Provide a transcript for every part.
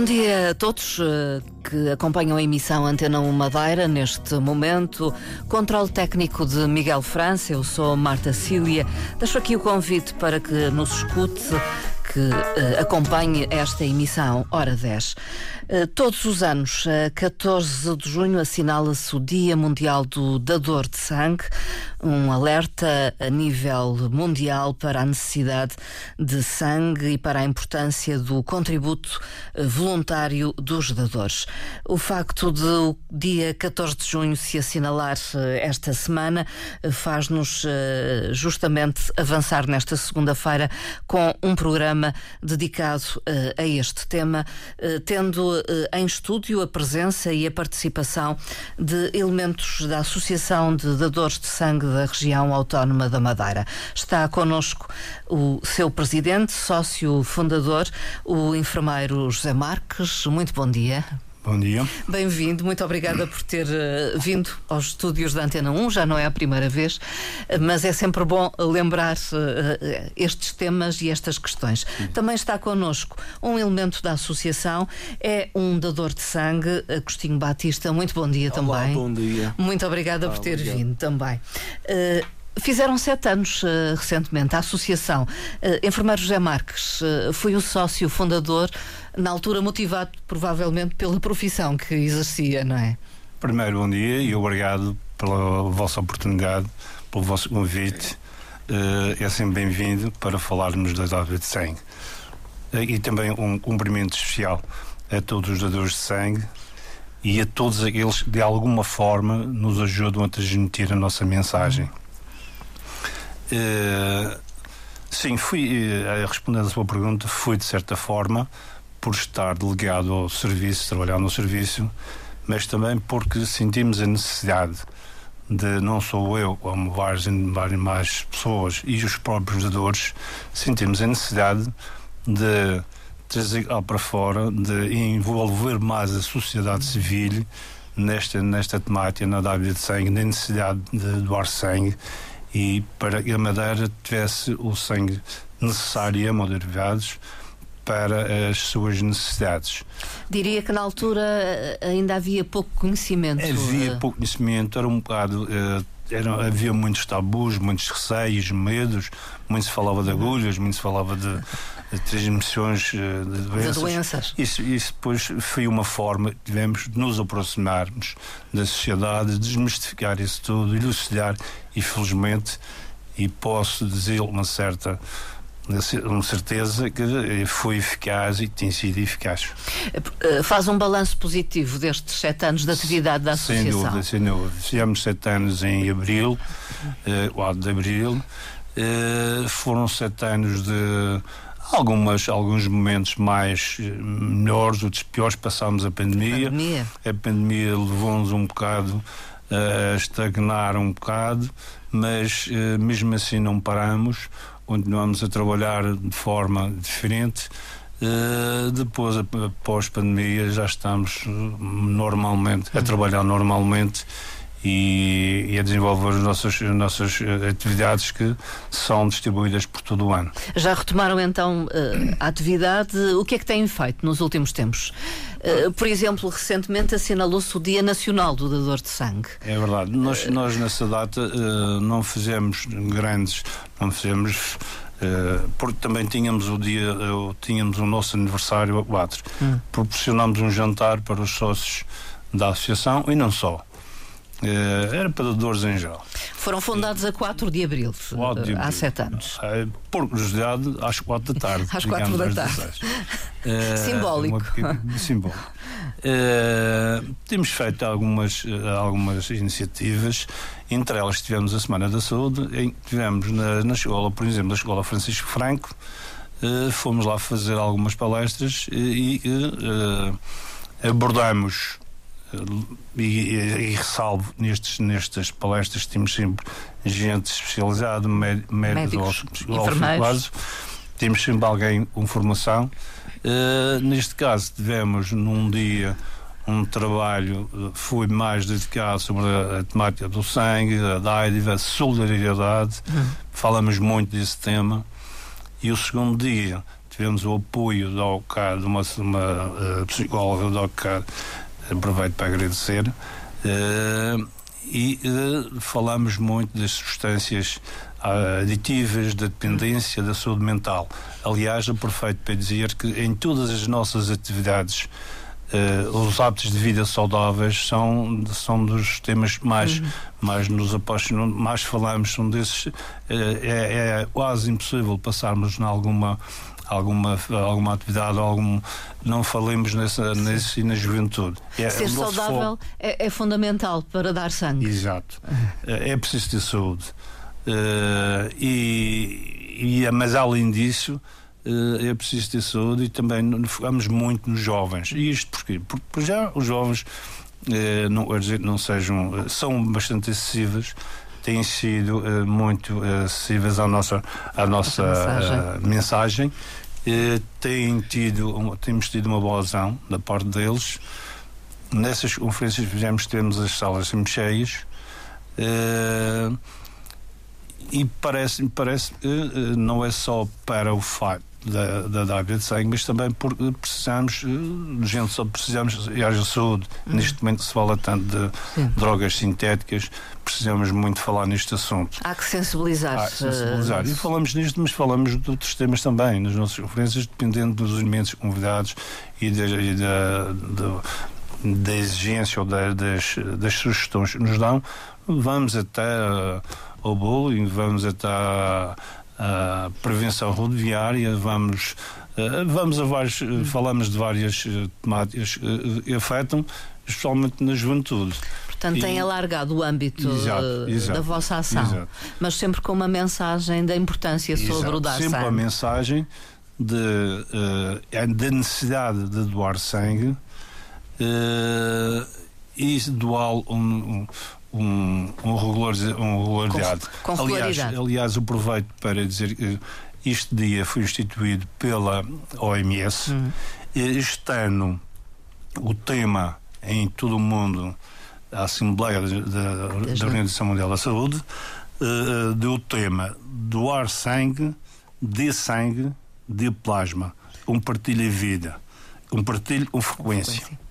Bom dia a todos eh, que acompanham a emissão Antena 1 Madeira neste momento. Controle técnico de Miguel França, eu sou Marta Cília. Deixo aqui o convite para que nos escute que uh, acompanhe esta emissão, hora 10. Uh, todos os anos, uh, 14 de junho, assinala-se o Dia Mundial do Dador de Sangue, um alerta a nível mundial para a necessidade de sangue e para a importância do contributo uh, voluntário dos dadores. O facto de o dia 14 de junho se assinalar esta semana faz-nos justamente avançar nesta segunda-feira com um programa dedicado a este tema, tendo em estúdio a presença e a participação de elementos da Associação de Dadores de Sangue da Região Autónoma da Madeira. Está connosco o seu presidente, sócio fundador, o enfermeiro José Marques. Muito bom dia. Bom dia. Bem-vindo, muito obrigada por ter uh, vindo aos estúdios da Antena 1, já não é a primeira vez, uh, mas é sempre bom lembrar uh, estes temas e estas questões. Sim. Também está connosco um elemento da associação, é um dador de sangue, Agostinho Batista. Muito bom dia Olá, também. Bom dia. Muito obrigada por ter obrigado. vindo também. Fizeram sete anos uh, recentemente a Associação. Uh, Enfermeiro José Marques uh, foi o sócio fundador, na altura motivado provavelmente pela profissão que exercia, não é? Primeiro, bom dia e obrigado pela vossa oportunidade, pelo vosso convite. é sempre bem-vindo para falarmos da doação de sangue. e também um cumprimento especial a todos os dadores de sangue e a todos aqueles que de alguma forma nos ajudam a transmitir a nossa mensagem. Uh, sim, fui, respondendo à sua pergunta, fui de certa forma por estar delegado ao serviço, trabalhar no serviço, mas também porque sentimos a necessidade de, não sou eu, como várias, várias mais pessoas e os próprios dadores, sentimos a necessidade de trazer para fora, de envolver mais a sociedade civil nesta, nesta temática, na dávida de sangue, na necessidade de doar sangue e para que a Madeira tivesse o sangue necessário, hemoderivados, para as suas necessidades. Diria que na altura eh, ainda havia pouco conhecimento. Havia eh, pouco conhecimento, era um bocado. Uh, era, havia muitos tabus, muitos receios, medos, muito se falava de agulhas, muito se falava de, de transmissões de doenças. De doenças. Isso, isso depois foi uma forma, tivemos, de nos aproximarmos da sociedade, desmistificar isso tudo, elucidar e felizmente, e posso dizer uma certa uma certeza que foi eficaz e tem sido eficaz. Eh, faz um balanço positivo destes sete anos de atividade da Associação? Sem dúvida, sem dúvida. Fizemos sete anos em abril, eh, 4 de abril. Eh, foram sete anos de algumas, alguns momentos mais eh, melhores, outros piores. Passámos a pandemia. A pandemia, a pandemia levou-nos um bocado a estagnar um bocado, mas mesmo assim não paramos, continuamos a trabalhar de forma diferente. Uh, depois, após pandemia, já estamos normalmente a uhum. trabalhar normalmente e, e, a desenvolver as nossas, as nossas atividades que são distribuídas por todo o ano. Já retomaram então eh, a atividade? O que é que têm feito nos últimos tempos? Uh, por exemplo, recentemente assinalou-se o Dia Nacional do Dador de Sangue. É verdade. Nós, nós nessa data uh, não fizemos grandes, não fizemos. Uh, porque também tínhamos o dia, tínhamos o nosso aniversário a 4. Hum. Proporcionámos um jantar para os sócios da associação e não só. Uh, era para dadores em geral. Foram fundados a 4 de abril, 4 de há 7 anos. Uh, por curiosidade, às 4 da tarde. às 4 da tarde. Uh, simbólico. Simbólico. temos feito algumas, algumas iniciativas, entre elas tivemos a Semana da Saúde, em, tivemos na, na escola, por exemplo, na Escola Francisco Franco, fomos lá fazer algumas palestras e, e abordamos e, e, e, ressalvo nestes, nestas palestras temos sempre gente especializada, médicos, enfermeiros. Temos sempre alguém com formação. Uh, neste caso tivemos num dia um trabalho uh, foi mais dedicado sobre a, a, temática do sangue, a dádiva, a solidariedade. Uhum. Falamos muito desse tema. E o segundo dia tivemos o apoio da OCAD, uma, uma uh, psicóloga da OCAD, aproveito para agradecer, uh, e uh, falamos muito das substâncias aditivas, da dependência, da saúde mental. Aliás, aproveito para dizer que em todas as nossas atividades Uh, os hábitos de vida saudáveis são, são dos temas mais, uhum. mais nos apaixonam, mais falamos, são desses. Uh, é, é, quase impossível passarmos em alguma. Alguma, alguma atividade, algum, não falemos nessa, nesse, na juventude. É, Ser saudável é, é, fundamental para dar sangue. Exato. É, é preciso ter saúde. Uh, e, e, mas além disso, uh, é preciso ter saúde e também focamos muito nos jovens. E isto porquê? Porque já os jovens uh, não, não sejam, são bastante acessíveis, têm sido uh, muito acessíveis à nossa, à nossa mensagem. mensagem. têm tido, temos tido uma boa adesão da parte deles. Nessas conferências que fizemos, temos as salas sempre cheias. E parece-me parece que não é só para o facto da, da de sangue, mas também porque precisamos, eh, gente só precisamos, e haja saúde. Uhum. Neste momento se fala tanto de Sim. drogas sintéticas, precisamos muito falar neste assunto. Há que sensibilizar. Há que sensibilizar. E falamos nisto, mas falamos de outros temas também, nas nossas conferências, dependendo dos elementos convidados e da, e da, da, da exigência ou da, das, das sugestões que nos dão, vamos até uh, ao bullying, vamos até a prevenção rodoviária, vamos, uh, vamos a vários, uh, falamos de várias uh, temáticas que afetam, especialmente na juventude. Portanto, e... tem alargado o âmbito exato, exato, da vossa ação, exato. mas sempre com uma mensagem da importância sobre o dar sempre sangue. Sempre a mensagem de, uh, da necessidade de doar sangue uh, e doar um, um, um, um, regular, um regularidade. Com, com aliás, aliás, aproveito para dizer que este dia foi instituído pela OMS. Hum. Este ano, o tema em todo o mundo, a Assembleia da, da Organização Mundial da Saúde, uh, deu o tema doar sangue, de sangue, de plasma. Um partilho vida. Um partilho com frequência. frequência.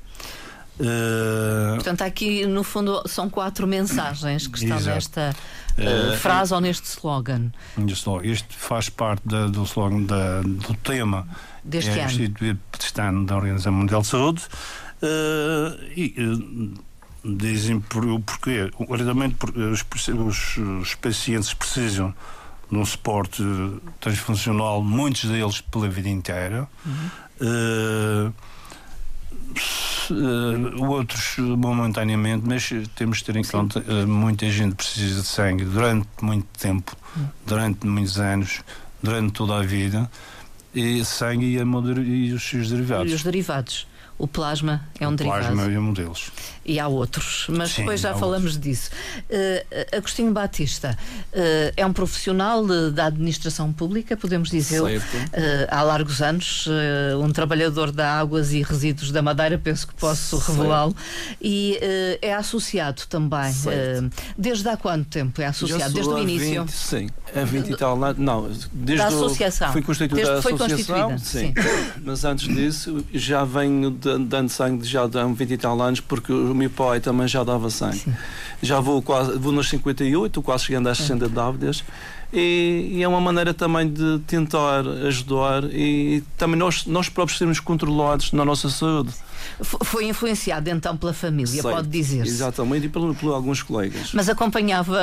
Uh... Portanto, aqui no fundo são quatro mensagens que estão Exato. nesta uh, frase ou neste slogan. Este faz parte da, do slogan da, do tema deste é ano. instituído este ano da Organização Mundial de Saúde. Uh, e dizem por, o porquê. Porque os, os, os pacientes precisam de um suporte transfuncional, muitos deles pela vida inteira. Uhum uh, outros momentaneamente, mas temos de ter em Sim. conta uh, muita gente precisa de sangue durante muito tempo, hum. durante muitos anos, durante toda a vida, e sangue e, e os seus derivados. E os derivados. O plasma é um o derivado. Plasma é um deles. E há outros, mas Sim, depois já falamos outros. disso. Uh, Agostinho Batista uh, é um profissional de, da administração pública, podemos dizer, uh, há largos anos, um trabalhador da Águas e Resíduos da Madeira, penso que posso revelá-lo, e é associado também. desde há quanto tempo é associado? Desde o início? 20, sim, há 20 e tal anos. Não, desde da associação. Foi constituída a associação. Foi constituída, sim. sim. mas antes disso já venho de dando sangue já há 20 e tal anos, porque o meu pai também já dava sangue. Sim. Já vou quase, vou nos 58, quase chegando às 60 é. dávidas. E, e, é uma maneira também de tentar ajudar e também nós, nós próprios sermos controlados na nossa saúde. Foi influenciado então pela família, Sei, pode dizer-se. Exatamente, e por, por, alguns colegas. Mas acompanhava,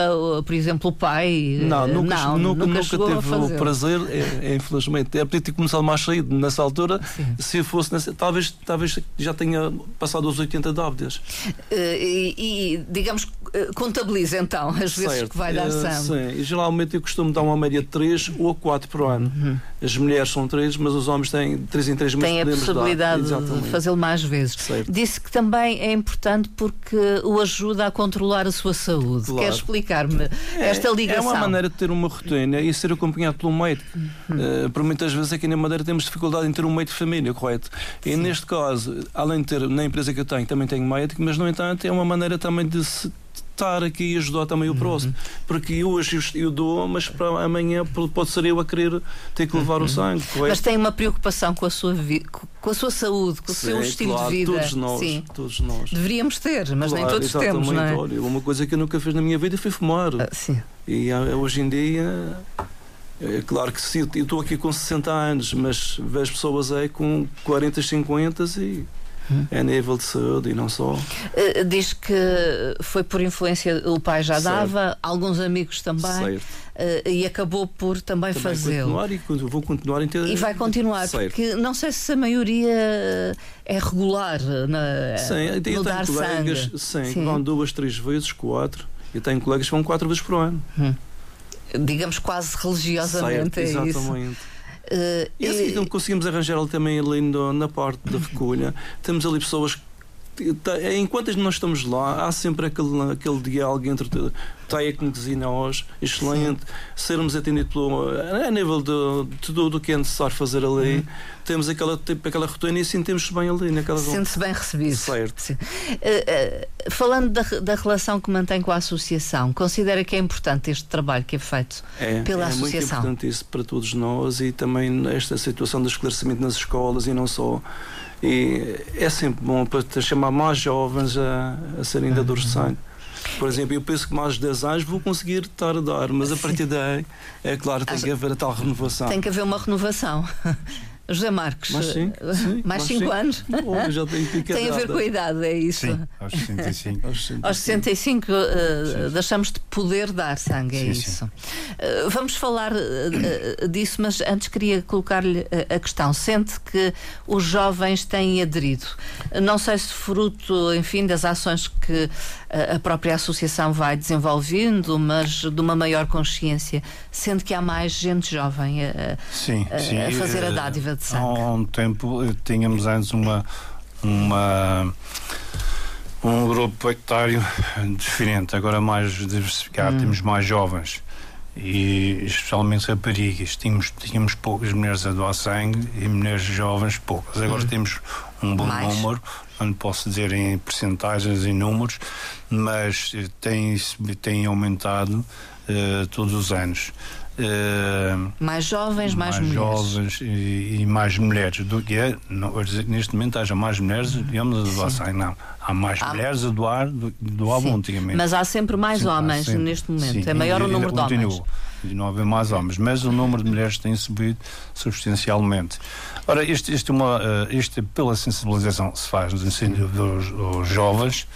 por exemplo, o pai? Não, nunca, não, nunca, nunca, nunca teve o prazer, é, é, infelizmente. É podia ter começado mais cedo nessa altura, Sim. se fosse nessa, talvez, talvez já tenha passado os 80 dávidas. Uh, e, e, digamos, eh, contabiliza então as certo. vezes que vai dar sangue. Uh, sim, geralmente eu costumo dar uma média de 3 ou 4 por ano. Uhum. As mulheres são 3, mas os homens têm 3 em 3 meses. Tem a possibilidade de fazê-lo mais vezes. Certo. Disse que também é importante porque o ajuda a controlar a sua saúde. Claro. Quer explicar-me é, esta ligação? É uma maneira de ter uma rotina e ser acompanhado pelo médico. Uhum. Uh, por muitas vezes aqui na Madeira temos dificuldade em ter um médico de família, correto? E Sim. neste caso, além de ter na empresa que eu tenho, também tenho médico, mas no entanto é uma maneira também de se estar aqui e ajudar também o Uhum. próximo. Porque hoje eu, dou, mas para amanhã pode ser eu a querer ter que levar o sangue. Mas tem uma preocupação com a sua, vi- com a sua saúde, com o seu estilo claro, de vida. Todos nós, Sim. todos nós. Deveríamos ter, mas nem Claro, todos temos, não é? Olha, uma coisa que eu nunca fiz na minha vida foi fumar. Ah, sim. E ah, hoje em dia, é claro que sim, eu estou aqui com 60 anos, mas vejo pessoas aí com 40, 50 e Hum. é nível de saúde e não só. Uh, Diz que foi por influência, o pai já Certo. dava, alguns amigos também, Certo. uh, e acabou por também, Também fazê-lo. e vou continuar a ter. E vai continuar, Certo. porque não sei se a maioria é regular na, Sim, eu tenho dar colegas sangue. sim, que Sim. vão duas, três vezes, quatro. Eu tenho colegas que vão quatro vezes por ano. Digamos quase religiosamente, Certo, é isso. Uh, E assim então conseguimos arranjar ali também ali no- na parte da recolha. Temos ali pessoas que enquanto nós estamos lá, há sempre aquele, aquele diálogo entre nos ensina hoje, excelente, sermos atendidos pelo, a nível de, tudo o que é necessário fazer ali. Temos aquela, tipo, aquela rotina e sentimos-se bem ali naquela. Sente-se bem recebido. Certo. Sim. Uh, uh, falando da, da relação que mantém com a associação, considera que é importante este trabalho que é feito É, pela é muito associação? importante isso para todos nós e também esta situação do esclarecimento nas escolas e não só. E é sempre bom para chamar mais jovens a, a serem de sangue. Por exemplo, eu penso que mais de 10 anos vou conseguir estar a dar, mas a partir daí, é claro, tem que haver a tal renovação. Tem que haver uma renovação. José Marcos, Mas sim, sim, mais 5 sim. anos? Eu já tenho pica Tem a ver com a idade, é isso? Sim, aos 65. Aos 65. Aos 65 uh, deixamos de poder dar sangue, é Sim, sim. isso. Uh, vamos falar uh, disso, mas antes queria colocar-lhe a questão. Sente que os jovens têm aderido? Não sei se fruto, enfim, das ações que a própria associação vai desenvolvendo, mas de uma maior consciência. Sente que há mais gente jovem uh, Sim, a- sim. a fazer a Eh, dádiva de sangue. Há um tempo eh, tínhamos antes uma, uma um grupo etário diferente, agora mais diversificado, temos mais jovens e especialmente raparigas. Tínhamos, tínhamos poucas mulheres a doar sangue e mulheres jovens poucas. Agora temos um bom Mais. número, não posso dizer em percentagens e números, mas eh, tem, tem aumentado eh, todos os anos. Eh, Mais jovens, mais, mulheres. jovens e, e mais mulheres do que é, não, neste momento haja mais mulheres digamos, a doar sangue, não. Há mais Há- mulheres a doar do que doavam antigamente. Mas há sempre mais Sim, homens sempre. neste momento. Sim, é maior o ainda número de homens. continua. E não haver mais homens, mas o número de mulheres tem subido substancialmente. Ora, isto, isto, é uma, é pela sensibilização que se faz no ensino dos, dos jovens,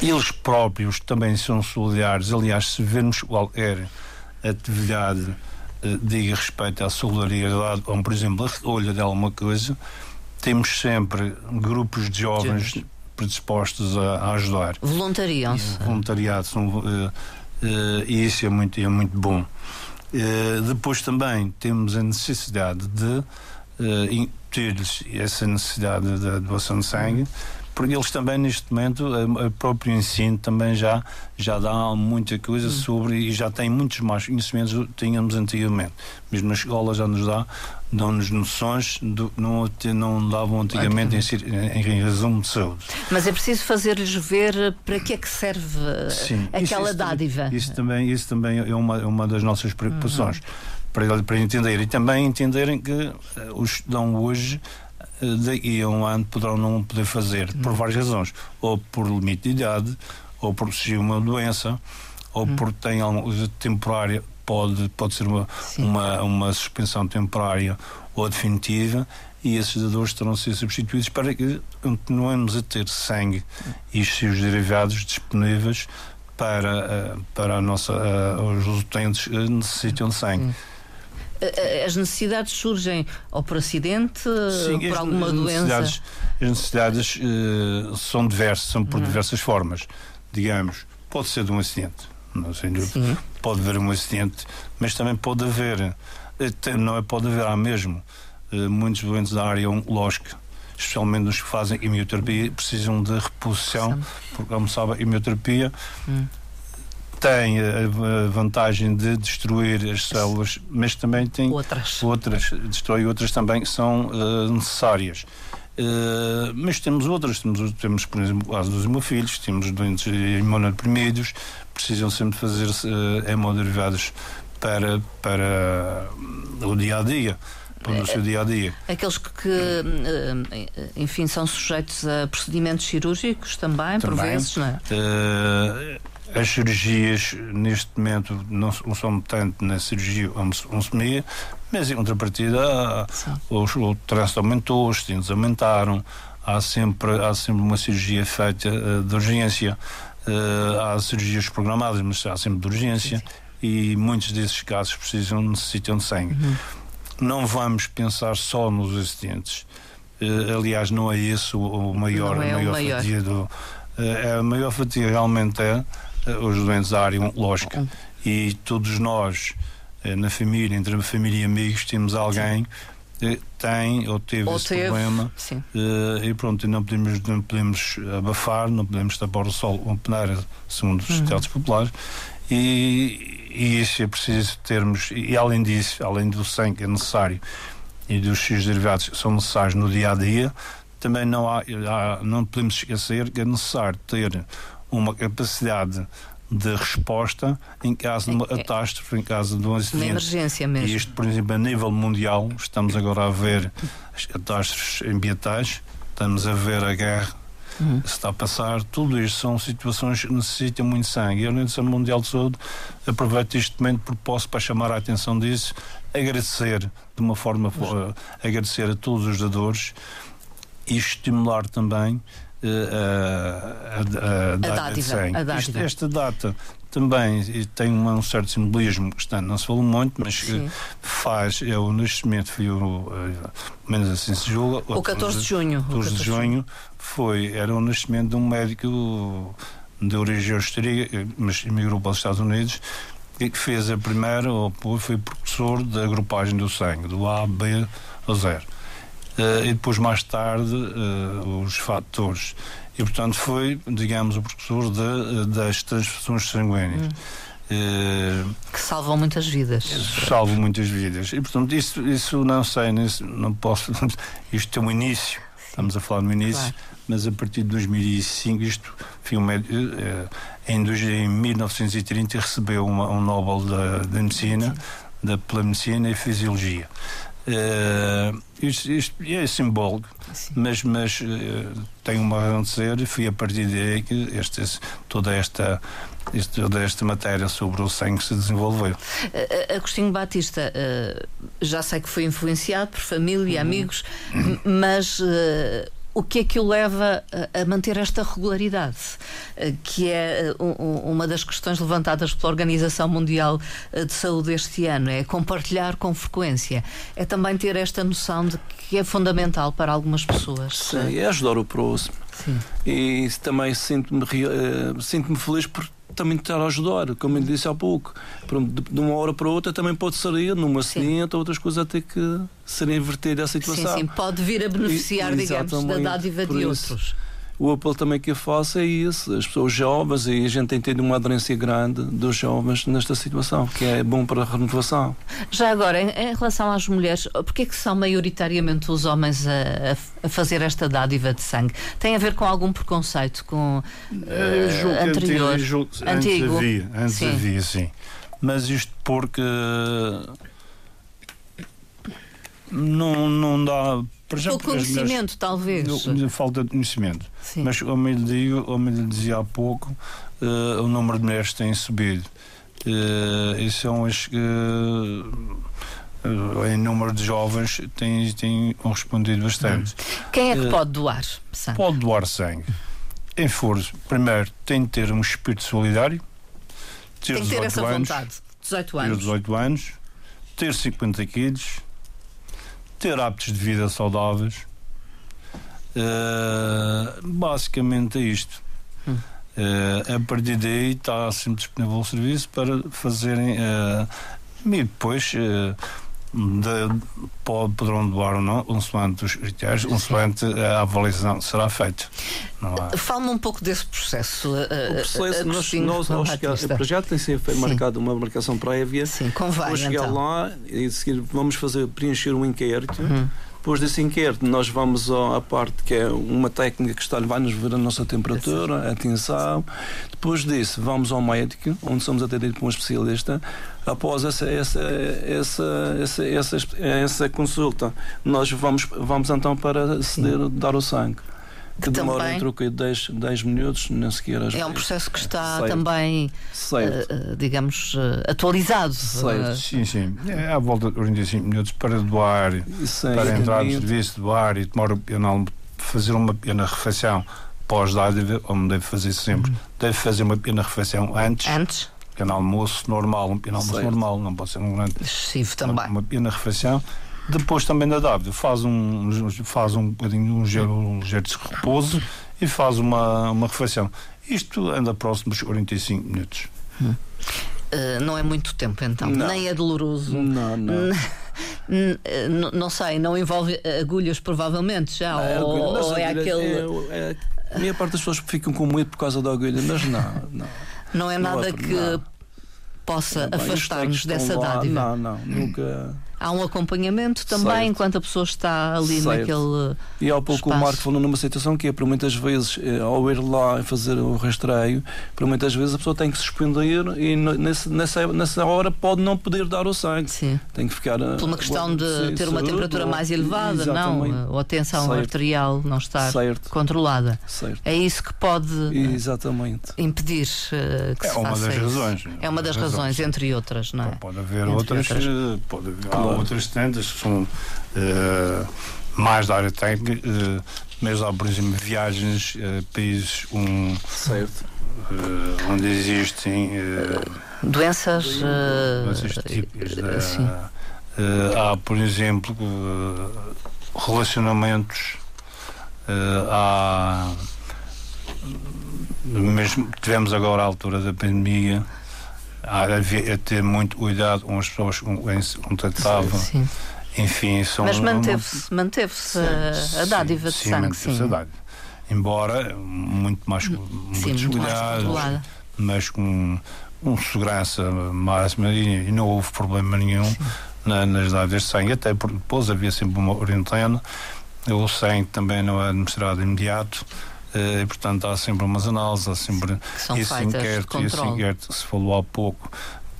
eles próprios também são solidários. Aliás, se vermos qualquer atividade eh, diga respeito à solidariedade, ou, por exemplo, a recolha de alguma coisa, temos sempre grupos de jovens predispostos a, a ajudar. Voluntariam-se. Voluntariado, são, eh, eh, e isso é muito, é muito bom. Depois também temos a necessidade de incutir-lhes essa necessidade da doação de sangue, porque eles também neste momento, a- o próprio ensino também já, já dá muita coisa sobre e já tem muitos mais conhecimentos do que tínhamos antigamente. Mesmo na escola já nos dá, dão-nos noções do não, não davam antigamente em, em, em resumo de saúde. Mas é preciso fazer-lhes ver para que é que serve uh, Sim, aquela isso- isso dádiva. Isso, também, isso também é uma, é uma das nossas preocupações. Para, para entender. E também entenderem que eh, os que dão hoje, eh, daqui a um ano, poderão não poder fazer, por várias razões. Ou por limite de idade, ou por surgir uma doença, ou porque tem alguma coisa temporária, pode, pode ser uma, Sim. uma, uma suspensão temporária ou definitiva. E esses dadores terão de ser substituídos para que continuemos a ter sangue e os seus derivados disponíveis para, eh, para a nossa, eh, os utentes que necessitam de sangue. Uh, As necessidades surgem ou por acidente, uh, Sim, por alguma as doença. as necessidades eh, são diversas, são por diversas formas. Digamos, pode ser de um acidente, não sei, Sim. pode haver um acidente, mas também pode haver, não é pode haver, há mesmo eh, muitos doentes da área oncológica, especialmente os que fazem quimioterapia, precisam de reposição, porque, como sabe, a quimioterapia Hum. Tem a, vantagem de destruir as células, mas também tem Outras. outras, destrói outras também que são eh, necessárias. Uh, mas temos outras, temos, temos por exemplo, caso dos hemofilhos, temos doentes imunodeprimidos, precisam sempre fazer uh, hemoderivados para, para o dia a dia para o seu dia a dia. Aqueles que, que, enfim, são sujeitos a procedimentos cirúrgicos também, também por vezes, não é? Uh, as cirurgias, neste momento, não, não são tanto na cirurgia onsomia, mas em contrapartida, os, o trânsito aumentou, os dentes aumentaram, há sempre, há sempre uma cirurgia feita uh, de urgência, uh, há cirurgias programadas, mas há sempre de urgência, sim, sim. e muitos desses casos precisam, necessitam de sangue. Uhum. Não vamos pensar só nos acidentes. Uh, aliás, não é esse o, o maior, não é a maior, maior. fatia do. a maior fatia realmente é os doentes da área oncológica. E todos nós, eh, na família, entre a família e amigos, temos alguém que tem ou teve ou esse teve, problema sim. E pronto, não podemos, não podemos abafar, não podemos tapar o sol com peneira, segundo os uhum. teatros populares, e, e isso é preciso termos, e além disso, além do sangue que é necessário e dos seus derivados que são necessários no dia a dia, também não, há, não podemos esquecer que é necessário ter uma capacidade de resposta em caso de uma é, é. catástrofe, em caso de um acidente. Uma emergência mesmo. E isto, por exemplo, a nível mundial, estamos agora a ver as catástrofes ambientais, estamos a ver a guerra uhum. está a passar, tudo isto são situações que necessitam muito sangue. E a Organização Mundial de Saúde aproveita este momento por posso para chamar a atenção disso, agradecer de uma forma, uhum. agradecer a todos os dadores e estimular também a, a, a, a data de sangue. Isto, esta data também tem um certo simbolismo, portanto, não se falou muito, mas Sim. faz, é o nascimento, foi o, eh, menos assim se julga. O 14 de junho. 14 de junho foi, era o nascimento de um médico de origem austríaca, mas emigrou para os Estados Unidos, e que fez a primeira, ou foi professor da agrupagem do sangue, do A, B ou zero. Uh, e depois, mais tarde, uh, os fatores. E, portanto, foi, digamos, o professor de, uh, das transfusões sanguíneas. Hum. que salvam muitas vidas. Salvam muitas vidas. E, portanto, isso, isso não sei, não posso. Isto tem um início, estamos a falar no início, claro. mas a partir de 2005, isto, enfim, em, em 1930, recebeu uma, um Nobel da, da Medicina, da, pela Medicina e Fisiologia. Uh, isto, isto, é simbólico, mas, mas uh, tem uma razão de ser e foi a partir daí que este, toda, esta, toda esta matéria sobre o sangue se desenvolveu. Agostinho Batista, já sei que foi influenciado por família, uhum. amigos, mas o que é que o leva a manter esta regularidade, eh, que é eh, uma das questões levantadas pela Organização Mundial eh, de Saúde este ano, é compartilhar com frequência, é também ter esta noção de que é fundamental para algumas pessoas. Sim, é ajudar o próximo. Sim. E também sinto-me sinto feliz por também estar a ajudar, como eu disse há pouco. De uma hora para outra também pode sair num acidente, outras coisas até que serem inverter a situação. Sim, sim, pode vir a beneficiar, e, digamos, da dádiva de outros o apelo também que eu faço é isso, as pessoas jovens, e a gente tem tido uma aderência grande dos jovens nesta situação, que é bom para a renovação. Já agora, em, em relação às mulheres, porquê que são maioritariamente os homens a, a, fazer esta dádiva de sangue? Tem a ver com algum preconceito com uh, anterior? Julgo, antes havia, antes sim. havia, sim. Mas isto porque não, não dá Pouco conhecimento, talvez. falta de conhecimento. Sim. Mas, como eu, digo, como eu dizia há pouco, uh, o número de mulheres tem subido. Uh, e são as que. Uh, em número de jovens têm, têm correspondido bastante. Quem é que pode doar sangue? Pode doar sangue. Em força, primeiro, tem de ter um espírito solidário, ter tem que ter essa anos, vontade. 18 anos. Ter 18 anos, ter 50 quilos, ter hábitos de vida saudáveis. Uh, basicamente é isto. Hum. Uh, a partir daí está sempre disponível o serviço para fazerem. Uh, e depois de, pode, poderão doar ou não, consoante os critérios, consoante a avaliação será feita. Fala-me um pouco desse processo. O processo, nós, nós ao chegar, para já tem sempre marcado uma marcação prévia. Sim, convém. Vou chegar então. lá e seguir, vamos fazer, preencher um inquérito. Uhum. Depois desse inquérito, nós vamos à parte que é uma técnica que está, vai-nos ver a nossa temperatura, a tensão. Depois disso, vamos ao médico, onde somos atendidos por um especialista. Após essa, essa, essa, essa, essa, consulta, nós vamos, vamos então para ceder, dar o sangue que, que demora também, entre o que 10, 10 minutos, nem sequer as É um processo que está também, uh, digamos, uh, atualizado. Certo. Sim, sim. É à volta de 45 minutos para doar, Sim, para entrar no serviço, doar e tomar o penal, fazer uma pequena refeição pós-dádiva, como deve fazer sempre. Uhum. Deve fazer uma pequena refeição antes. Antes? Pequeno almoço normal, um pequeno almoço normal, não pode ser um grande. Excessivo também. Uma pequena refeição depois também da dávida faz um, faz um bocadinho um gelo, um gelo de repouso e faz uma, uma refeição. Isto anda próximo dos 45 minutos. Hum. Uh, não é muito tempo então, não. nem é doloroso. Não, não. não, não sei, não envolve agulhas provavelmente já? Não, é ou, ou é aquele. É, é, a minha parte das pessoas ficam com medo por causa da agulha, mas não. Não, não é nada não que possa afastar-nos dessa lá, dádiva. Não, não, nunca há um acompanhamento também certo. enquanto a pessoa está ali certo. naquele. E há pouco espaço. o Marco falou numa situação que é, por muitas vezes, eh, ao ir lá e fazer o rastreio, por muitas vezes a pessoa tem que suspender e nesse, nessa, nessa hora pode não poder dar o sangue. Sim. Tem que ficar. Por uma questão de sim, ter uma temperatura mais elevada, exatamente. não? Ou a tensão certo. arterial não estar certo. controlada. Certo. É isso que pode exatamente. impedir que é se uma faça das isso. razões. É uma das razões, razões, entre outras, não é? Pode haver outras, outras. Eh, pode haver, claro outras tantas que são uh, mais da área técnica, uh, mas há, por exemplo, viagens a países um, certo. onde existem doenças, doenças típicas. Da, há, por exemplo, relacionamentos, há mesmo tivemos agora a altura da pandemia a ter muito cuidado com as pessoas com quem se contactavam. Sim. Enfim, são. Mas manteve-se manteve a, a dádiva de sim, sangue, sim. A dádiva. Embora muito mais, sim, muito cuidado, mas com, com segurança máxima e, e, não houve problema nenhum na, nas dádivas de sangue, até porque depois havia sempre uma orientana. O sangue também não é administrado imediato e, portanto, há sempre umas análises, há sempre esse inquérito, esse inquérito se falou há pouco,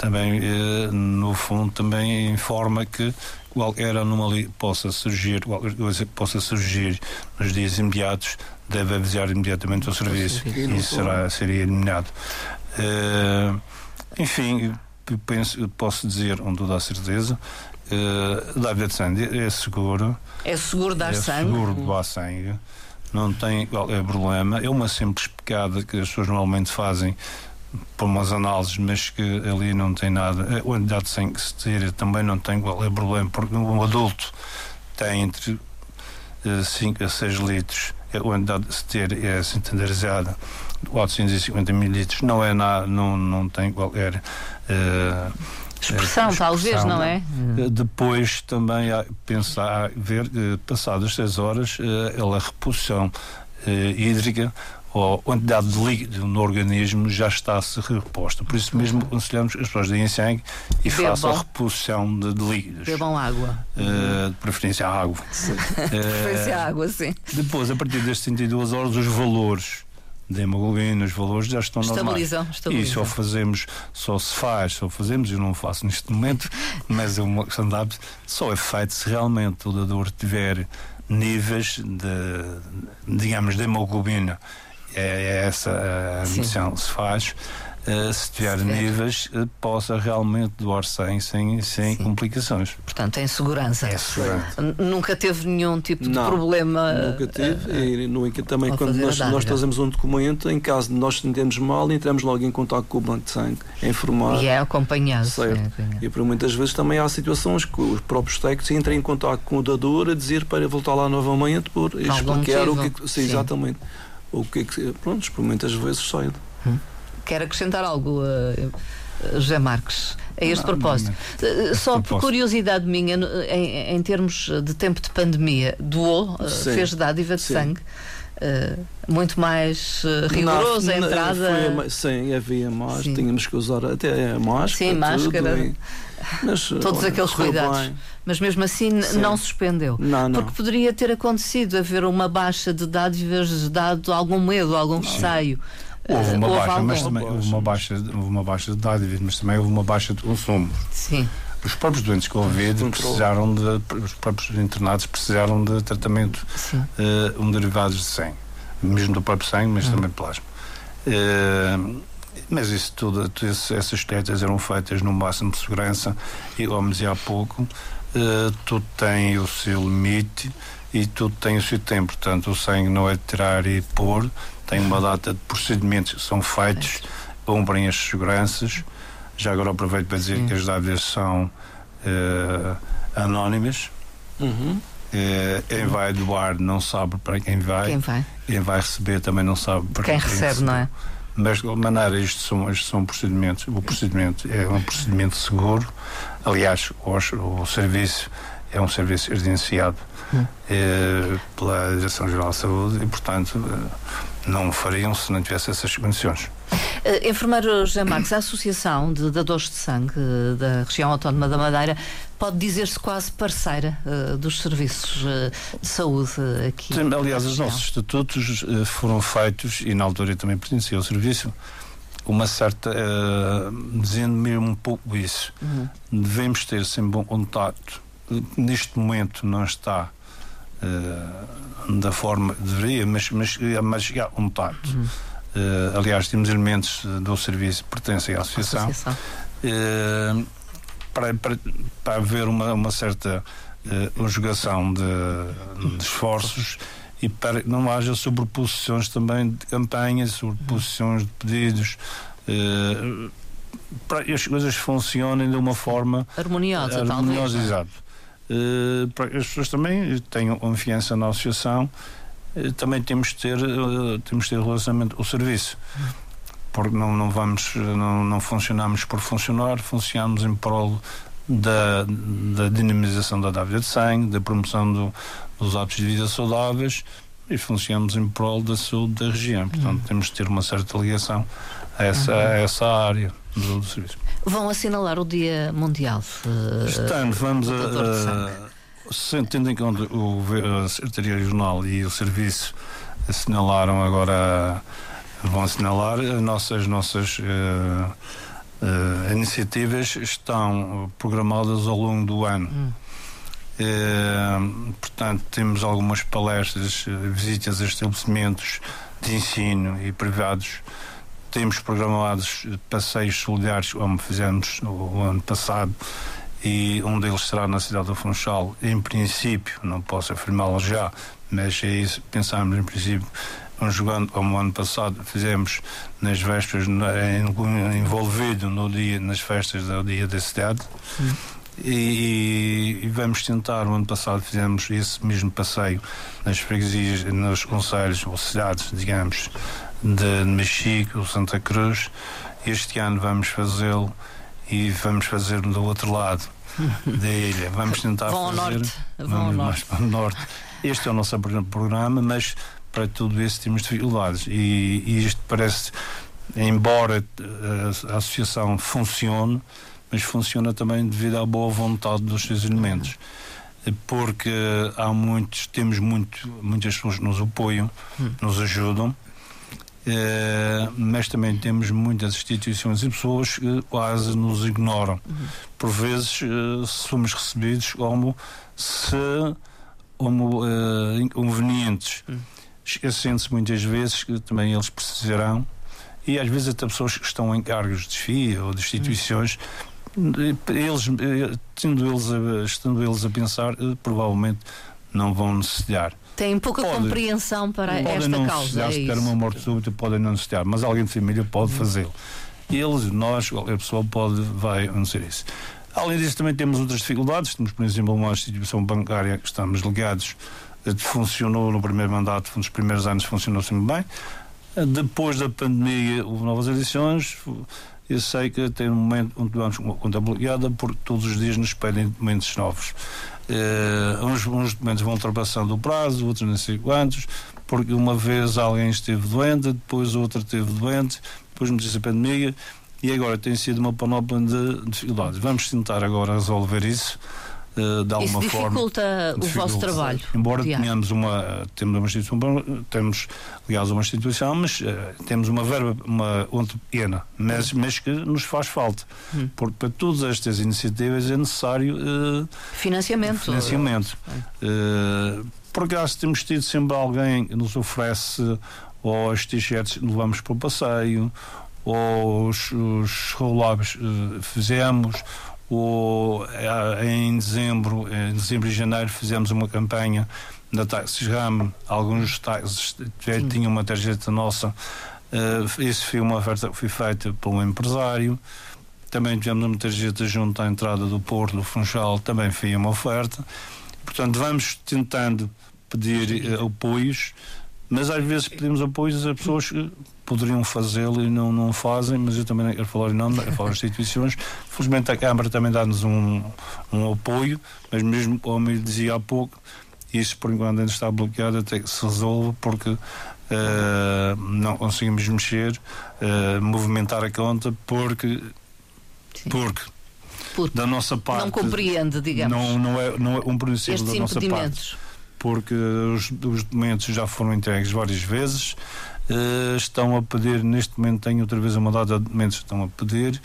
também, eh, no fundo, também informa que qualquer anomalia possa surgir, qualquer coisa que possa surgir nos dias imediatos, deve avisar imediatamente o serviço e isso será, seria eliminado. Uh, enfim, penso, posso dizer com toda a certeza, uh, David Sandy é seguro. É seguro dar é sangue? É seguro doar sangue não tem qualquer problema. É uma simples pecada que as pessoas normalmente fazem por umas análises, mas que ali não tem nada. A quantidade de sangue que se tira também não tem qualquer problema, porque um adulto tem entre 5 eh, a 6 litros. A quantidade de ter é standardizada, 450 mililitros, não é nada, não, não tem qualquer. Uh, Expressão, expressão, talvez, não é? Eh, depois também pensar, ver, eh, passadas 6 horas, eh, a reposição hídrica ou a quantidade de líquido no organismo já está a ser reposta. Por isso mesmo aconselhamos as pessoas deem sangue e Bebam. façam a reposição de, de líquidos. Bebam água. Uh, de preferência água. Sim. Uh, de preferência água, sim. Depois, a partir das 72 horas, os valores de hemoglobina, os valores já estão estabilizam, normais. Estabilizam. E só fazemos, só se faz, só fazemos, eu não faço neste momento, mas é uma questão de hábito, só é feito se realmente o dador tiver níveis de, digamos, de hemoglobina. É, é essa a medição que se faz uh, se tiver se níveis, uh, possa realmente doar sem, sem, sem complicações. Portanto, em segurança. É segurança. Nunca teve nenhum tipo de Não, problema. Nunca teve. Uh, e no, também, quando nós, nós trazemos um documento, em caso de nós sentirmos mal, entramos logo em contato com o banco de sangue, a informar. E é acompanhado. Certo. É acompanhado. E por muitas vezes também há situações que os próprios técnicos entram em contato com o dador a dizer para voltar lá novamente por explicar o que. Sim, exatamente. O que é que. Pronto, por muitas vezes sai. Hum. Quer acrescentar algo, uh, José Marques? A este não, propósito. Não, não. Eh, só por curiosidade minha, em, em, termos de tempo de pandemia, doou, sim, fez dádiva de sim. sangue. Uh, muito mais uh, rigoroso a entrada. Foi, sim, havia mais, sim. tínhamos que usar até a máscara. Sim, máscara. E, mas, Todos olha, aqueles cuidados. Bem. Mas mesmo assim Sim. não suspendeu. Não. Porque poderia ter acontecido haver uma baixa de dádivas, dado algum medo, algum receio. Houve uma, baixa, mas também, houve uma baixa, houve uma baixa de dádivas, mas também houve uma baixa de consumo. Sim. Os próprios doentes com Covid precisaram de, os próprios internados precisaram de tratamento uh, um derivados de sangue, mesmo do próprio sangue, mas uhum. também plasma. Uh, mas isso tudo, essas tetas eram feitas no máximo de segurança e, como dizia há pouco, uh, tudo tem o seu limite e tudo tem o seu tempo. Portanto, o sangue não é tirar e pôr, tem uma data de procedimentos que são feitos, cumprem as seguranças já agora aproveito para dizer que as dávidas são uh, anónimas. Uhum. Uh, quem vai doar não sabe para quem vai. Quem vai. Quem vai receber também não sabe para quem, quem recebe, recebe, não é? Mas de qualquer maneira, estes são, estes são procedimentos. O procedimento é um procedimento seguro. Aliás, o, o serviço é um serviço residenciado hum. eh, pela Direção-Geral de Saúde e, portanto, eh, não o fariam se não tivesse essas condições. Uh, enfermeiro José Marques, a Associação de Dadores de Sangue uh, da Região Autónoma da Madeira pode dizer-se quase parceira uh, dos serviços de saúde aqui. Sim, aliás, os nossos estatutos foram feitos, e na altura eu também pertencia ao serviço, uma certa. dizendo mesmo um pouco isso. Uhum. Devemos ter sempre bom contato. Neste momento não está. Da forma que deveria, mas, mas, mas há contato. Uhum Uh, aliás, temos elementos do serviço que pertencem à associação, associação. Uh, para, para, para haver uma, uma certa uh, conjugação de, de, esforços e para que não haja sobreposições também de campanhas, sobreposições de pedidos. Uh, para que as coisas funcionem de uma forma harmoniosa, harmoniosa talvez. Exato. Uh, para que as pessoas também tenham confiança na associação eh, também temos de ter, eh, temos de ter relacionamento o serviço. Porque não, não vamos, não, não funcionamos por funcionar, funcionamos em prol da, da dinamização da dávida de sangue, da promoção do, dos hábitos de vida saudáveis e funcionamos em prol da saúde da região. Portanto, uhum. temos de ter uma certa ligação a essa, uhum. a essa área do, do serviço. Vão assinalar o Dia Mundial? Uh, Estamos, vamos a, tendo em conta o, a Secretaria Regional e o Serviço assinalaram agora, vão assinalar as nossas, nossas uh, uh, iniciativas estão programadas ao longo do ano. Hum. Uh, portanto, temos algumas palestras, visitas a estabelecimentos de ensino e privados. Temos programados passeios solidários, como fizemos o ano passado, e um deles será na cidade do Funchal. Em princípio, não posso afirmá-lo já, mas é isso, pensamos em princípio, conjugando como ano passado fizemos nas vésperas, envolvido no dia, nas festas do dia da cidade. E, e, vamos tentar, o ano passado fizemos esse mesmo passeio nas freguesias, nos conselhos ou cidades, digamos, de Mexico, Santa Cruz. Este ano vamos fazê-lo e vamos fazer do outro lado da ilha. Vamos tentar Vão fazer. Ao norte. Vão ao norte. Para o norte. Este é o nosso programa, mas para tudo isso temos dificuldades. E, e isto parece, embora a, a associação funcione, mas funciona também devido à boa vontade dos seus elementos. Porque há muitos, temos muito, muitas pessoas que nos apoiam, hum. nos ajudam, mas também temos muitas instituições e pessoas que quase nos ignoram. Por vezes uh, somos recebidos como se como uh, inconvenientes, uhum. esquecendo-se muitas vezes que também eles precisarão e às vezes até pessoas que estão em cargos de FIA ou de instituições eles, tendo eles a, estando eles a pensar, provavelmente não vão necessitar. Tem pouca pode, compreensão para esta não causa. Pode é uma morte súbita, pode não necessitar, mas alguém de família pode fazê-lo. Eles, nós, qualquer pessoa pode, vai acontecer isso. Além disso, também temos outras dificuldades. Temos, por exemplo, uma instituição bancária que estamos ligados, eh, funcionou no primeiro mandato, nos primeiros anos funcionou sempre bem. Eh, depois da pandemia, houve novas edições. Eu sei que tem um momento onde conta bloqueada, porque todos os dias nos pedem documentos novos. Uh, uns, uns documentos vão ultrapassando o prazo, outros não sei quantos, porque uma vez alguém esteve doente, depois outro esteve doente, depois me disse a pandemia, e agora tem sido uma panóplia de dificuldades. Vamos tentar agora resolver isso uh, de alguma Isso forma. dificulta o vosso trabalho. Embora diário. tenhamos uma, temos uma instituição, temos, aliás, uma instituição, mas uh, temos uma verba uma, onde pequena, mas, mas que nos faz falta. Hum. Porque para todas estas iniciativas é necessário uh, financiamento. financiamento. Uh, por acaso temos tido sempre alguém que nos oferece ou as t-shirts levamos para o passeio, ou os, os roll-ups uh, fizemos, ou uh, em dezembro, em dezembro e janeiro fizemos uma campanha da Taxis Ram, alguns táxis tinham uma tarjeta nossa, uh, isso foi uma oferta que foi feita por um empresário. Também tivemos uma tarjeta junto à entrada do Porto, do Funchal, também foi uma oferta. Portanto, vamos tentando pedir uh, apoios, mas às vezes pedimos apoios a pessoas que poderiam fazê-lo e não, não fazem, mas eu também não quero falar em nome, quero falar instituições. Felizmente a Câmara também dá-nos um, um apoio, mas mesmo como eu dizia há pouco, isso por enquanto ainda está bloqueado até que se resolva, porque uh, não conseguimos mexer, uh, movimentar a conta, porque, Sim. porque Porque da nossa parte não compreende, digamos, não, não, é, não é um princípio da nossa parte porque os, os documentos já foram entregues várias vezes. Uh, estão a pedir, neste momento tenho outra vez uma data de documentos que estão a pedir.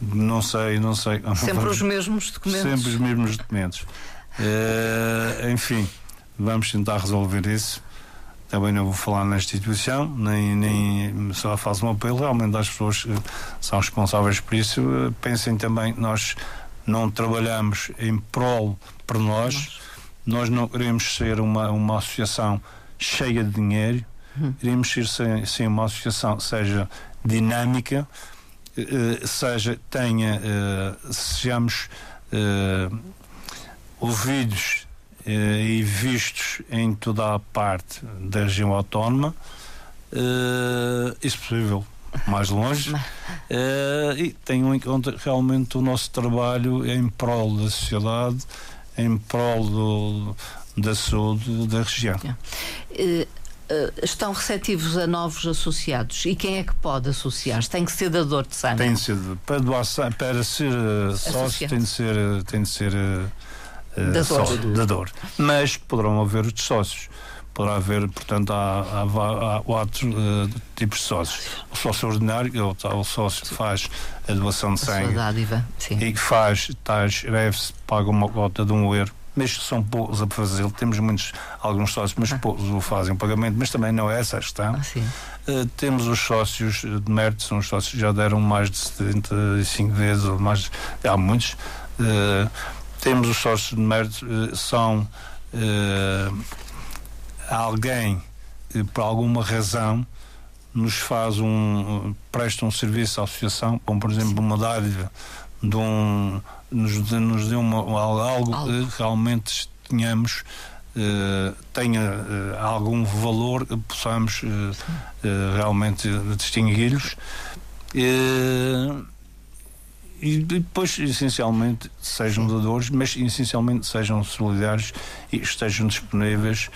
Não sei, não sei. Sempre os mesmos documentos. Sempre os mesmos documentos. Uh, enfim, vamos tentar resolver isso. Também não vou falar na instituição, nem, nem só faço um apelo realmente às pessoas que são responsáveis por isso. Uh, pensem também que nós não trabalhamos em prol para nós. nós não queremos ser uma, uma associação cheia de dinheiro, uhum. queremos ser, ser, ser, uma associação que seja dinâmica, seja, tenha, uh, sejamos uh, ouvidos e vistos em toda a parte da região autónoma, e se possível mais longe, e tenham em conta realmente o nosso trabalho em prol da sociedade em prol do, da saúde da região. Uh, uh, estão receptivos a novos associados e quem é que pode associar-se? Tem que ser dador de sangue? Tem de ser, para, doar, para ser uh, sócio tem de ser, tem de ser dador. Sócio, dador. Mas poderão haver os sócios. Poderá haver, portanto, há, há, há quatro tipos de sócios. O sócio ordinário, que é o sócio que faz a doação de sangue e que faz tais greves, paga uma cota de um euro mas são poucos a fazer. Temos muitos, alguns sócios, mas ah. poucos o fazem o pagamento, mas também não é essa a questão. Ah, uh, temos os sócios de mérito, são os sócios que já deram mais de 75 vezes, ou mais, há muitos. Uh, temos os sócios de mérito, uh, são alguém que, por alguma razão, nos faz um presta um serviço à associação, como por exemplo uma dádiva de um nos, nos deu uma, algo, algo, que realmente tenhamos uh, tenha uh, algum valor que possamos uh, realmente distingui-los e depois essencialmente sejam doadores mas essencialmente sejam solidários e estejam disponíveis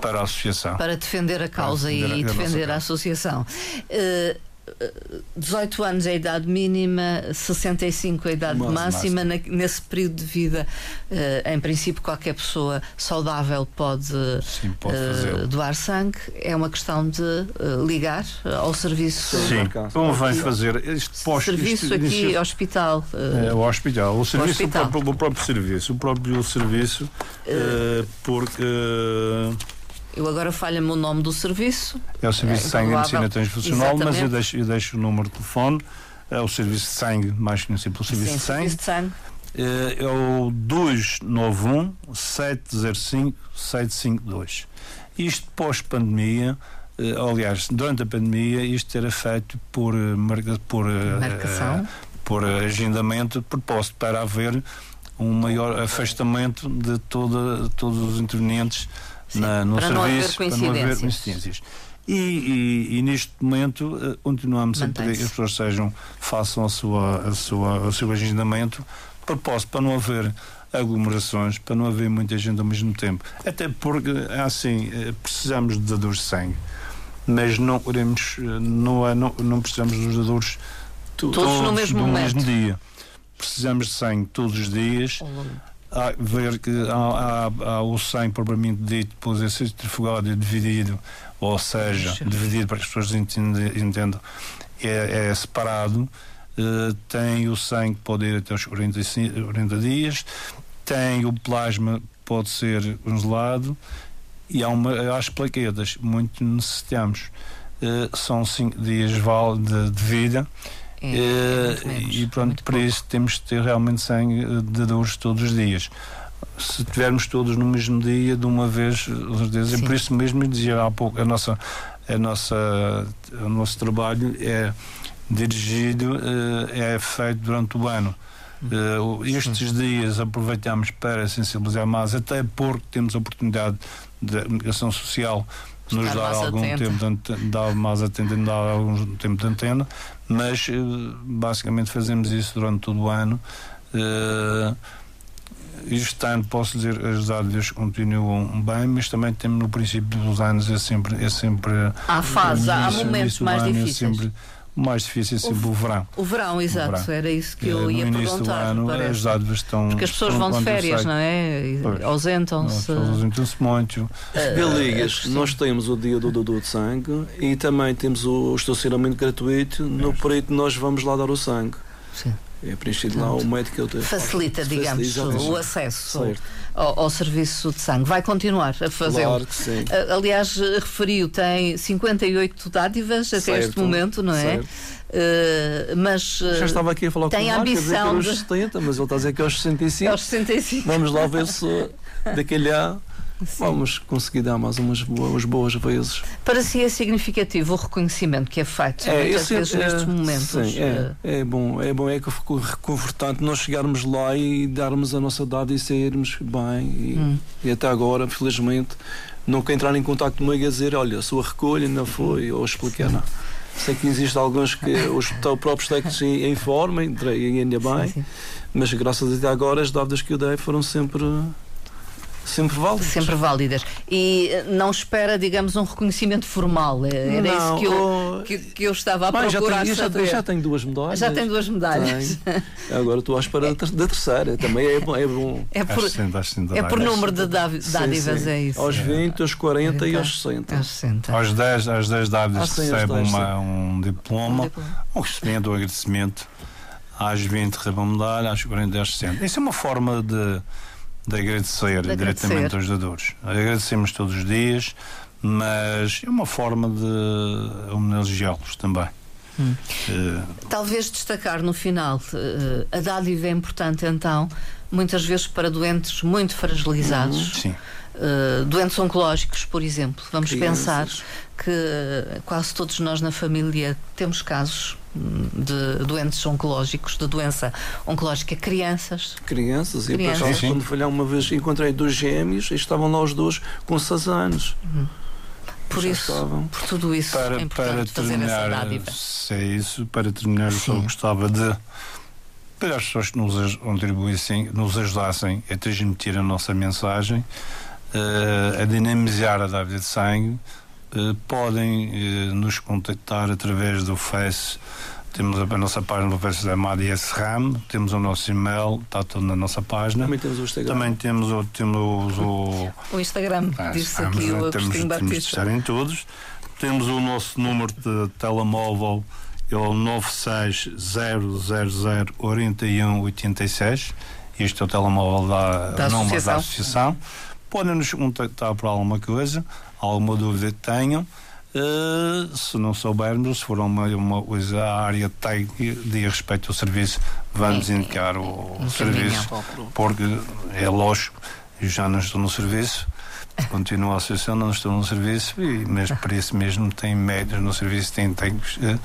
para a associação. Para defender a causa defender e a, defender a, a associação. Uh, 18 anos é a idade mínima, 65 é a idade Mas, máxima. Na, nesse período de vida, uh, em princípio, qualquer pessoa saudável pode, Sim, pode uh, doar sangue. É uma questão de uh, ligar ao serviço. Sim, como vai fazer este posto, Serviço isto, aqui, isto, hospital. é, o hospital. O serviço, hospital. O, próprio, o próprio serviço. O próprio serviço, porque eu agora falha-me o nome do serviço. É o Serviço é, de Sangue e Medicina Transfusional, mas eu deixo, eu deixo o número de telefone. É o Serviço de Sangue, mais conhecido pelo Serviço Sim, de Sangue. Serviço de sangue. É, é o 291 705 752. Isto pós-pandemia, eh, aliás, durante a pandemia, isto era feito por, eh, por, eh, Marcação. por agendamento de propósito para haver um maior afastamento de toda, todos os intervenientes na, no para serviço não para não haver coincidências. E, e, e, neste momento uh, continuamos a pedir que as pessoas sejam, façam a sua, a sua, o seu agendamento. Propósito para não haver aglomerações, para não haver muita gente ao mesmo tempo. Até porque, é assim, eh, precisamos de dadores de sangue, mas não queremos, eh, não, é, não, não precisamos dos dadores todos, todos no, mesmo, no mesmo dia. Precisamos de sangue todos os dias há, ver que há, há, há o sangue propriamente dito, depois é centrifugado e dividido, ou seja, dividido para que as pessoas entendam, é, é separado. Uh, tem o sangue pode ir até os 40, 40 dias, tem o plasma pode ser congelado e há uma, as plaquetas, muito necessitamos. Uh, são 5 dias de, de vida é, uh, e pronto, para isso temos de ter realmente sangue de dores todos os dias. Se tivermos todos no mesmo dia, de uma vez, certeza, é por isso mesmo dizia há pouco, a nossa, a nossa, o nosso trabalho é dirigido, uh, é feito durante o ano. Estes dias aproveitamos para sensibilizar mais, até porque temos a oportunidade da comunicação social nos dar algum atenta. tempo de dar mais atenta, dar algum tempo de antena, mas uh, basicamente fazemos isso durante todo o ano. Uh, este ano posso dizer as dádidas continuam bem, mas também temos no princípio dos anos é sempre é sempre há fases, há momentos mais é difíceis. É sempre, mais difícil é sempre o, o verão. O verão, exato, o verão. era isso que eu é, ia perguntar. Ano, as dádivas estão. Porque as pessoas vão de férias, não é? Ausentam-se. Ausentam-se muito. Beligas, nós temos o dia do doador de sangue e também temos o estacionamento gratuito. No período nós vamos lá dar o sangue. Sim. É preenchido lá o médico que Facilita, digamos, o acesso ao, ao, serviço de sangue. Vai continuar a fazê-lo. Claro que sim. Aliás, referiu, tem 58 dádivas até este momento, não é? Uh, mas uh, já estava aqui a falar tem com o Marco, ambição a dizer que de... 70, mas ele está a dizer que é aos 65. Aos 65. Vamos lá ver se daquele ano Sim. vamos conseguir dar mais umas boas, boas vezes. Para si é significativo o reconhecimento que é feito é, muitas vezes é, nestes momentos. Sim, é, eh, é, bom, é bom, é reconfortante nós chegarmos lá e darmos a nossa dada e sairmos bem. E, hum. e até agora, felizmente, nunca entrar em contato comigo a dizer, olha, a sua recolha não foi, ou explicar, não. Sei que existem alguns que os próprios técnicos informam, e ainda bem, sim, sim. mas graças a Deus agora as dadas que eu dei foram sempre Sempre válidas. Sempre válidas. E eh, não espera, digamos, um reconhecimento formal. Eh, era não, isso que eu, oh, que, que, eu estava a procurar já saber. Já, já tenho duas medalhas. Já tem duas medalhas. Agora estou à espera é. da terceira. Também é bom. É, bom. é por, é por número de dádivas, é isso. Aos 20, aos 40 e aos 60. Aos 60. Aos 10, às 10 dádivas recebe uma, um diploma, um recebimento, um agradecimento. Às 20 recebe uma medalha, às 40 às 60. Isso é uma forma de de agradecer, de agradecer. diretamente aos dadores. Agradecemos todos os dias, mas é uma forma de homenageá-los também. Hum. Uh, Talvez destacar no final, uh, a dádiva é importante então, muitas vezes para doentes muito fragilizados. Sim. Uh, doentes oncológicos, por exemplo. Vamos Crianças. pensar que quase todos nós na família temos casos de doentes oncológicos, de doença oncológica, crianças. Crianças, e crianças. quando fui lá uma vez encontrei dois gêmeos e estavam lá os dois com 6 anos. Uhum. Por isso, estavam. por tudo isso, para, é para terminar, se é isso, para terminar, eu só gostava de para as pessoas que nos contribuíssem, nos ajudassem a transmitir a nossa mensagem, a dinamizar a dávida de sangue, uh, podem uh, nos contactar através do Face temos a nossa página no Face da Maria Serram, temos o nosso e-mail, está tudo na nossa página. Também temos o Instagram. Também temos o, temos o, o Instagram, ah, disse aqui o Agostinho Batista. Temos de estar em todos. Temos o nosso número de telemóvel, é o 960004186. Este é o telemóvel da, da, associação. da associação. Podem nos contactar por alguma coisa, alguma dúvida que tenham. Uh, se não soubermos, se for uma, uma coisa à área técnica de respeito ao serviço, vamos sim, indicar o, o serviço, porque é lógico, eu já não estou no serviço, continuo a associação, não estou no serviço, e, mas para isso mesmo tem médios no serviço, tem técnicos. Uh,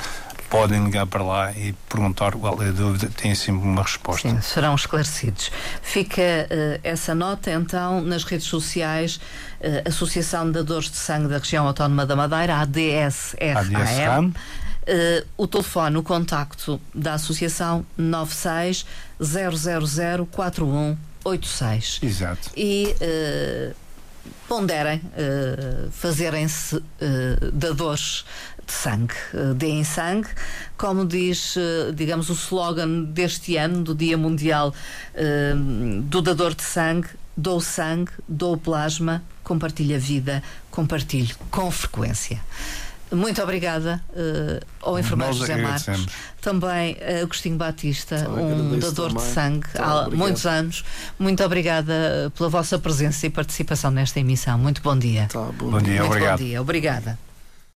podem ligar para lá e perguntar qual é a dúvida, tem sempre uma resposta. Sim, serão esclarecidos. Fica uh, essa nota então nas redes sociais, uh, Associação de Dadores de Sangue da Região Autónoma da Madeira, ADSRAM. Uh, o telefone, o contacto da Associação 96 000 4186. Exato. E ponderem uh, fazerem-se uh, dadores de sangue, uh, deem sangue, como diz, uh, digamos, o slogan deste ano, do Dia Mundial do Dador de Sangue, dou sangue, dou plasma, compartilho a vida, compartilho com frequência. Muito obrigada uh, ao enfermeiro José Marcos, também uh, Agostinho Batista, Só um dador de sangue há obrigado. muitos anos. Muito obrigada pela vossa presença e participação nesta emissão. Muito bom dia. Tá, bom, bom dia, Muito obrigado. Bom dia, obrigada.